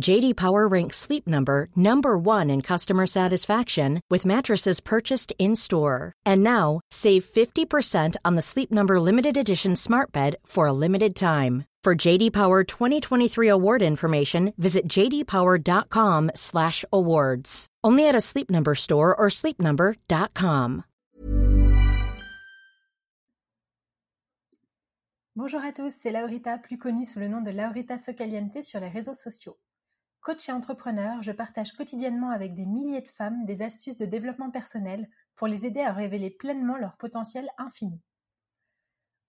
JD Power ranks Sleep Number number 1 in customer satisfaction with mattresses purchased in-store. And now, save 50% on the Sleep Number limited edition Smart Bed for a limited time. For JD Power 2023 award information, visit jdpower.com/awards. Only at a Sleep Number store or sleepnumber.com. Bonjour à tous, c'est Laurita, plus connue sous le nom de Laurita Socaliente sur les réseaux sociaux. Coach et entrepreneur, je partage quotidiennement avec des milliers de femmes des astuces de développement personnel pour les aider à révéler pleinement leur potentiel infini.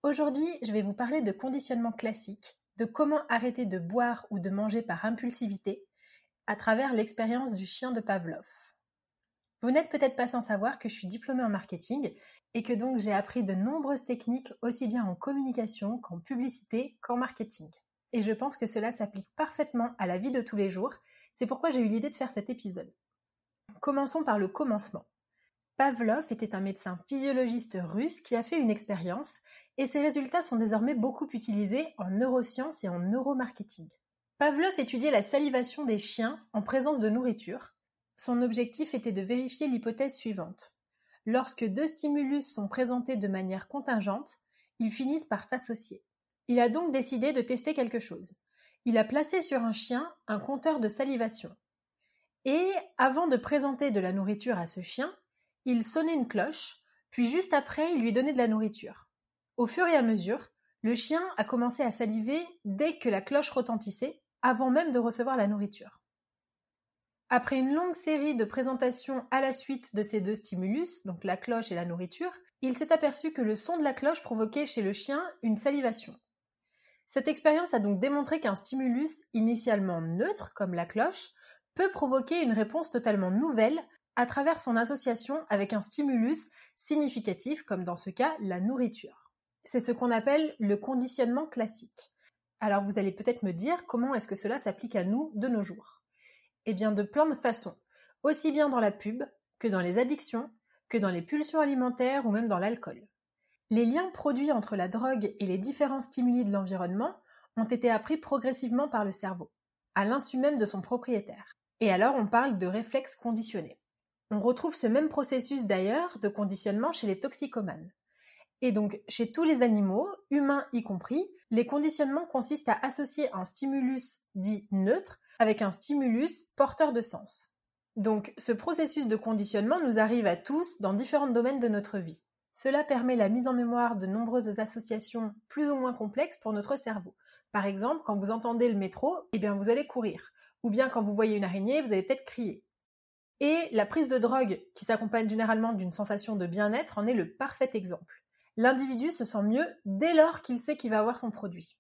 Aujourd'hui, je vais vous parler de conditionnement classique, de comment arrêter de boire ou de manger par impulsivité à travers l'expérience du chien de Pavlov. Vous n'êtes peut-être pas sans savoir que je suis diplômée en marketing et que donc j'ai appris de nombreuses techniques aussi bien en communication qu'en publicité qu'en marketing. Et je pense que cela s'applique parfaitement à la vie de tous les jours, c'est pourquoi j'ai eu l'idée de faire cet épisode. Commençons par le commencement. Pavlov était un médecin physiologiste russe qui a fait une expérience et ses résultats sont désormais beaucoup utilisés en neurosciences et en neuromarketing. Pavlov étudiait la salivation des chiens en présence de nourriture. Son objectif était de vérifier l'hypothèse suivante. Lorsque deux stimulus sont présentés de manière contingente, ils finissent par s'associer. Il a donc décidé de tester quelque chose. Il a placé sur un chien un compteur de salivation. Et, avant de présenter de la nourriture à ce chien, il sonnait une cloche, puis juste après il lui donnait de la nourriture. Au fur et à mesure, le chien a commencé à saliver dès que la cloche retentissait, avant même de recevoir la nourriture. Après une longue série de présentations à la suite de ces deux stimulus, donc la cloche et la nourriture, il s'est aperçu que le son de la cloche provoquait chez le chien une salivation. Cette expérience a donc démontré qu'un stimulus initialement neutre, comme la cloche, peut provoquer une réponse totalement nouvelle à travers son association avec un stimulus significatif, comme dans ce cas la nourriture. C'est ce qu'on appelle le conditionnement classique. Alors vous allez peut-être me dire comment est-ce que cela s'applique à nous de nos jours? Eh bien de plein de façons, aussi bien dans la pub que dans les addictions, que dans les pulsions alimentaires ou même dans l'alcool. Les liens produits entre la drogue et les différents stimuli de l'environnement ont été appris progressivement par le cerveau, à l'insu même de son propriétaire. Et alors on parle de réflexe conditionné. On retrouve ce même processus d'ailleurs de conditionnement chez les toxicomanes. Et donc chez tous les animaux, humains y compris, les conditionnements consistent à associer un stimulus dit neutre avec un stimulus porteur de sens. Donc ce processus de conditionnement nous arrive à tous dans différents domaines de notre vie. Cela permet la mise en mémoire de nombreuses associations plus ou moins complexes pour notre cerveau. Par exemple, quand vous entendez le métro, eh bien vous allez courir. Ou bien quand vous voyez une araignée, vous allez peut-être crier. Et la prise de drogue, qui s'accompagne généralement d'une sensation de bien-être, en est le parfait exemple. L'individu se sent mieux dès lors qu'il sait qu'il va avoir son produit.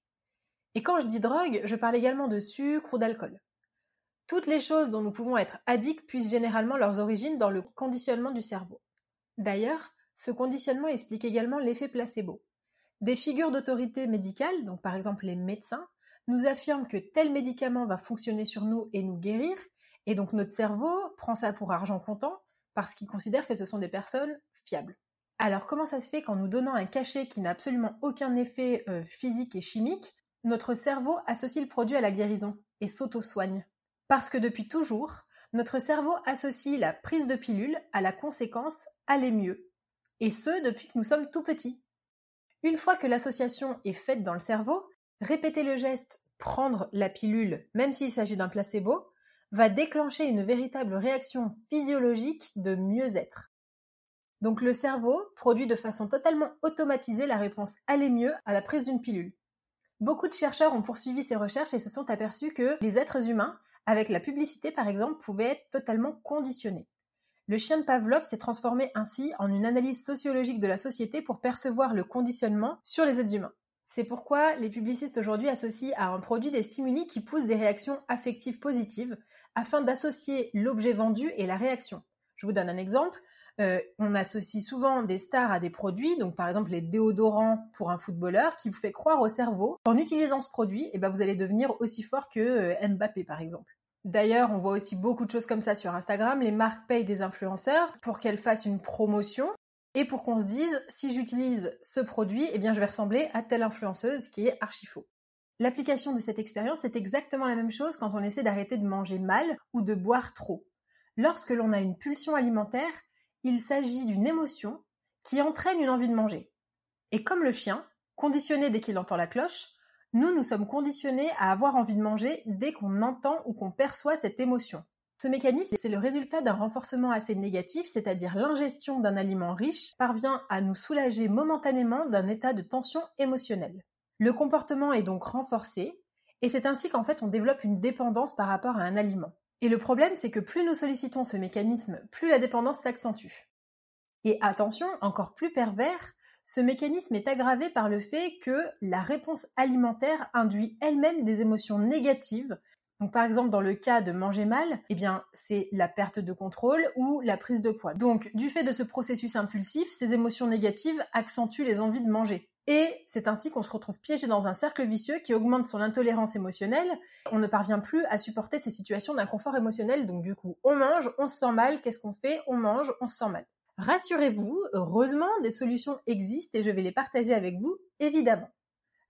Et quand je dis drogue, je parle également de sucre ou d'alcool. Toutes les choses dont nous pouvons être addicts puissent généralement leurs origines dans le conditionnement du cerveau. D'ailleurs, ce conditionnement explique également l'effet placebo. Des figures d'autorité médicale, donc par exemple les médecins, nous affirment que tel médicament va fonctionner sur nous et nous guérir, et donc notre cerveau prend ça pour argent comptant parce qu'il considère que ce sont des personnes fiables. Alors comment ça se fait qu'en nous donnant un cachet qui n'a absolument aucun effet euh, physique et chimique, notre cerveau associe le produit à la guérison et s'auto-soigne? Parce que depuis toujours, notre cerveau associe la prise de pilule à la conséquence aller mieux. Et ce, depuis que nous sommes tout petits. Une fois que l'association est faite dans le cerveau, répéter le geste prendre la pilule, même s'il s'agit d'un placebo, va déclencher une véritable réaction physiologique de mieux-être. Donc le cerveau produit de façon totalement automatisée la réponse aller mieux à la prise d'une pilule. Beaucoup de chercheurs ont poursuivi ces recherches et se sont aperçus que les êtres humains, avec la publicité par exemple, pouvaient être totalement conditionnés. Le chien de Pavlov s'est transformé ainsi en une analyse sociologique de la société pour percevoir le conditionnement sur les êtres humains. C'est pourquoi les publicistes aujourd'hui associent à un produit des stimuli qui poussent des réactions affectives positives afin d'associer l'objet vendu et la réaction. Je vous donne un exemple. Euh, on associe souvent des stars à des produits, donc par exemple les déodorants pour un footballeur, qui vous fait croire au cerveau qu'en utilisant ce produit, eh ben, vous allez devenir aussi fort que euh, Mbappé par exemple. D'ailleurs, on voit aussi beaucoup de choses comme ça sur Instagram. Les marques payent des influenceurs pour qu'elles fassent une promotion et pour qu'on se dise si j'utilise ce produit, eh bien je vais ressembler à telle influenceuse qui est archi faux. L'application de cette expérience est exactement la même chose quand on essaie d'arrêter de manger mal ou de boire trop. Lorsque l'on a une pulsion alimentaire, il s'agit d'une émotion qui entraîne une envie de manger. Et comme le chien, conditionné dès qu'il entend la cloche, nous, nous sommes conditionnés à avoir envie de manger dès qu'on entend ou qu'on perçoit cette émotion. Ce mécanisme, c'est le résultat d'un renforcement assez négatif, c'est-à-dire l'ingestion d'un aliment riche parvient à nous soulager momentanément d'un état de tension émotionnelle. Le comportement est donc renforcé, et c'est ainsi qu'en fait on développe une dépendance par rapport à un aliment. Et le problème, c'est que plus nous sollicitons ce mécanisme, plus la dépendance s'accentue. Et attention, encore plus pervers, ce mécanisme est aggravé par le fait que la réponse alimentaire induit elle-même des émotions négatives. Donc par exemple dans le cas de manger mal, eh bien c'est la perte de contrôle ou la prise de poids. Donc du fait de ce processus impulsif, ces émotions négatives accentuent les envies de manger. Et c'est ainsi qu'on se retrouve piégé dans un cercle vicieux qui augmente son intolérance émotionnelle. On ne parvient plus à supporter ces situations d'inconfort émotionnel. Donc du coup, on mange, on se sent mal, qu'est-ce qu'on fait? On mange, on se sent mal. Rassurez-vous, heureusement, des solutions existent et je vais les partager avec vous, évidemment.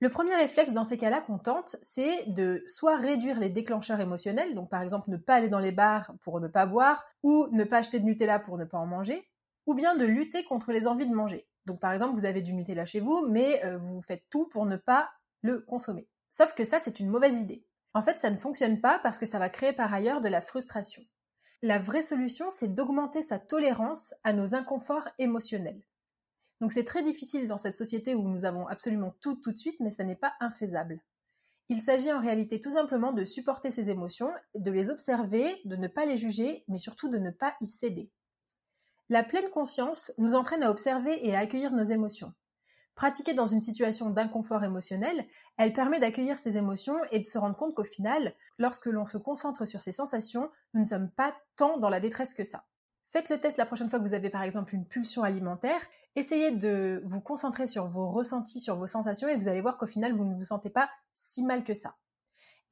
Le premier réflexe dans ces cas-là qu'on tente, c'est de soit réduire les déclencheurs émotionnels, donc par exemple ne pas aller dans les bars pour ne pas boire, ou ne pas acheter de Nutella pour ne pas en manger, ou bien de lutter contre les envies de manger. Donc par exemple, vous avez du Nutella chez vous, mais euh, vous faites tout pour ne pas le consommer. Sauf que ça, c'est une mauvaise idée. En fait, ça ne fonctionne pas parce que ça va créer par ailleurs de la frustration. La vraie solution, c'est d'augmenter sa tolérance à nos inconforts émotionnels. Donc c'est très difficile dans cette société où nous avons absolument tout tout de suite, mais ça n'est pas infaisable. Il s'agit en réalité tout simplement de supporter ces émotions, de les observer, de ne pas les juger, mais surtout de ne pas y céder. La pleine conscience nous entraîne à observer et à accueillir nos émotions. Pratiquée dans une situation d'inconfort émotionnel, elle permet d'accueillir ces émotions et de se rendre compte qu'au final, lorsque l'on se concentre sur ces sensations, nous ne sommes pas tant dans la détresse que ça. Faites le test la prochaine fois que vous avez par exemple une pulsion alimentaire, essayez de vous concentrer sur vos ressentis, sur vos sensations et vous allez voir qu'au final, vous ne vous sentez pas si mal que ça.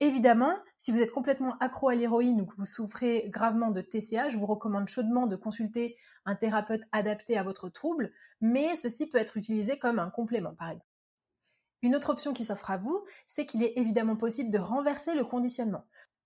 Évidemment, si vous êtes complètement accro à l'héroïne ou que vous souffrez gravement de TCA, je vous recommande chaudement de consulter un thérapeute adapté à votre trouble, mais ceci peut être utilisé comme un complément par exemple. Une autre option qui s'offre à vous, c'est qu'il est évidemment possible de renverser le conditionnement.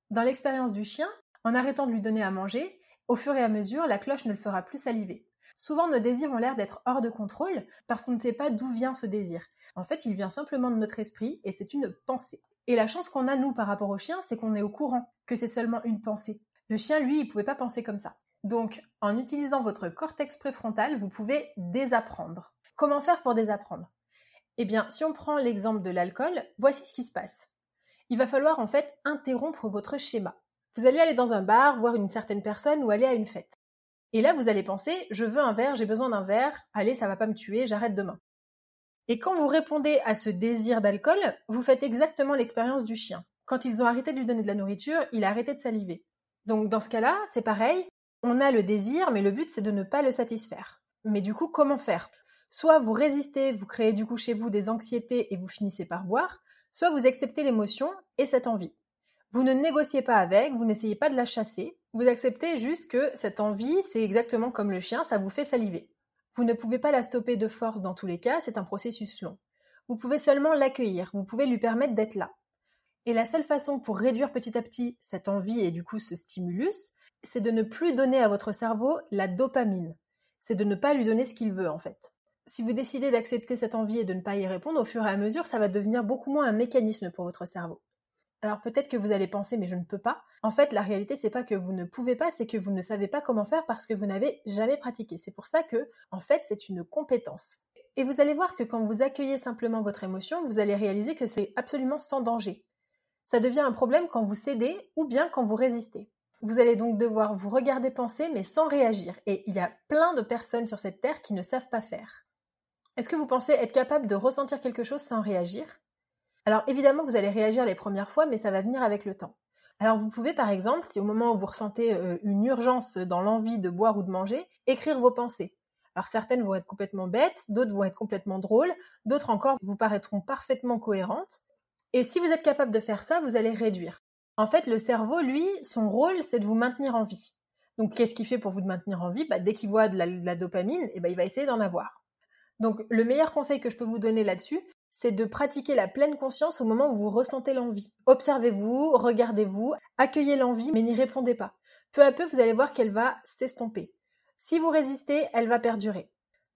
Dans l'expérience du chien, en arrêtant de lui donner à manger, au fur et à mesure, la cloche ne le fera plus saliver. Souvent, nos désirs ont l'air d'être hors de contrôle parce qu'on ne sait pas d'où vient ce désir. En fait, il vient simplement de notre esprit et c'est une pensée. Et la chance qu'on a, nous, par rapport au chien, c'est qu'on est au courant que c'est seulement une pensée. Le chien, lui, il pouvait pas penser comme ça. Donc, en utilisant votre cortex préfrontal, vous pouvez désapprendre. Comment faire pour désapprendre? Eh bien, si on prend l'exemple de l'alcool, voici ce qui se passe. Il va falloir en fait interrompre votre schéma. Vous allez aller dans un bar, voir une certaine personne ou aller à une fête. Et là, vous allez penser, je veux un verre, j'ai besoin d'un verre, allez, ça va pas me tuer, j'arrête demain. Et quand vous répondez à ce désir d'alcool, vous faites exactement l'expérience du chien. Quand ils ont arrêté de lui donner de la nourriture, il a arrêté de saliver. Donc dans ce cas-là, c'est pareil, on a le désir, mais le but c'est de ne pas le satisfaire. Mais du coup, comment faire? Soit vous résistez, vous créez du coup chez vous des anxiétés et vous finissez par boire, soit vous acceptez l'émotion et cette envie. Vous ne négociez pas avec, vous n'essayez pas de la chasser, vous acceptez juste que cette envie, c'est exactement comme le chien, ça vous fait saliver. Vous ne pouvez pas la stopper de force dans tous les cas, c'est un processus long. vous pouvez seulement l'accueillir, vous pouvez lui permettre d'être là. Et la seule façon pour réduire petit à petit cette envie et du coup ce stimulus, c'est de ne plus donner à votre cerveau la dopamine. C'est de ne pas lui donner ce qu'il veut en fait. Si vous décidez d'accepter cette envie et de ne pas y répondre, au fur et à mesure, ça va devenir beaucoup moins un mécanisme pour votre cerveau. Alors peut-être que vous allez penser mais je ne peux pas. En fait, la réalité c'est pas que vous ne pouvez pas, c'est que vous ne savez pas comment faire parce que vous n'avez jamais pratiqué. C'est pour ça que en fait, c'est une compétence. Et vous allez voir que quand vous accueillez simplement votre émotion, vous allez réaliser que c'est absolument sans danger ça devient un problème quand vous cédez ou bien quand vous résistez. Vous allez donc devoir vous regarder penser mais sans réagir. Et il y a plein de personnes sur cette terre qui ne savent pas faire. Est-ce que vous pensez être capable de ressentir quelque chose sans réagir? Alors évidemment, vous allez réagir les premières fois, mais ça va venir avec le temps. Alors vous pouvez par exemple, si au moment où vous ressentez euh, une urgence dans l'envie de boire ou de manger, écrire vos pensées. Alors certaines vont être complètement bêtes, d'autres vont être complètement drôles, d'autres encore vous paraîtront parfaitement cohérentes. Et si vous êtes capable de faire ça, vous allez réduire. En fait, le cerveau, lui, son rôle, c'est de vous maintenir en vie. Donc, qu'est-ce qu'il fait pour vous maintenir en vie? Bah, Dès qu'il voit de la, dopamine, eh ben, il va essayer d'en avoir. Donc, le meilleur conseil que je peux vous donner là-dessus, c'est de pratiquer la pleine conscience au moment où vous ressentez l'envie. Observez-vous, regardez-vous, accueillez l'envie, mais n'y répondez pas. Peu à peu, vous allez voir qu'elle va s'estomper. Si vous résistez, elle va perdurer.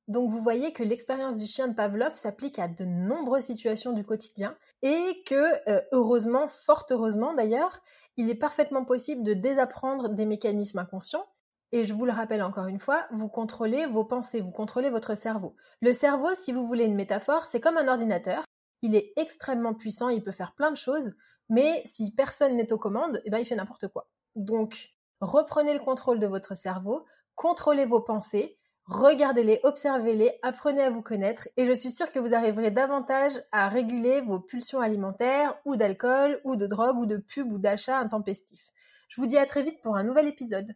Donc vous voyez que l'expérience du chien de Pavlov s'applique à de nombreuses situations du quotidien et que euh, heureusement, fort heureusement d'ailleurs, il est parfaitement possible de désapprendre des mécanismes inconscients. Et je vous le rappelle encore une fois, vous contrôlez vos pensées, vous contrôlez votre cerveau. Le cerveau, si vous voulez une métaphore, c'est comme un ordinateur. Il est extrêmement puissant, il peut faire plein de choses, mais si personne n'est aux commandes, eh ben, il fait n'importe quoi. Donc, reprenez le contrôle de votre cerveau, contrôlez vos pensées, Regardez-les, observez-les, apprenez à vous connaître et je suis sûre que vous arriverez davantage à réguler vos pulsions alimentaires ou d'alcool ou de drogue ou de pub ou d'achat intempestif. Je vous dis à très vite pour un nouvel épisode.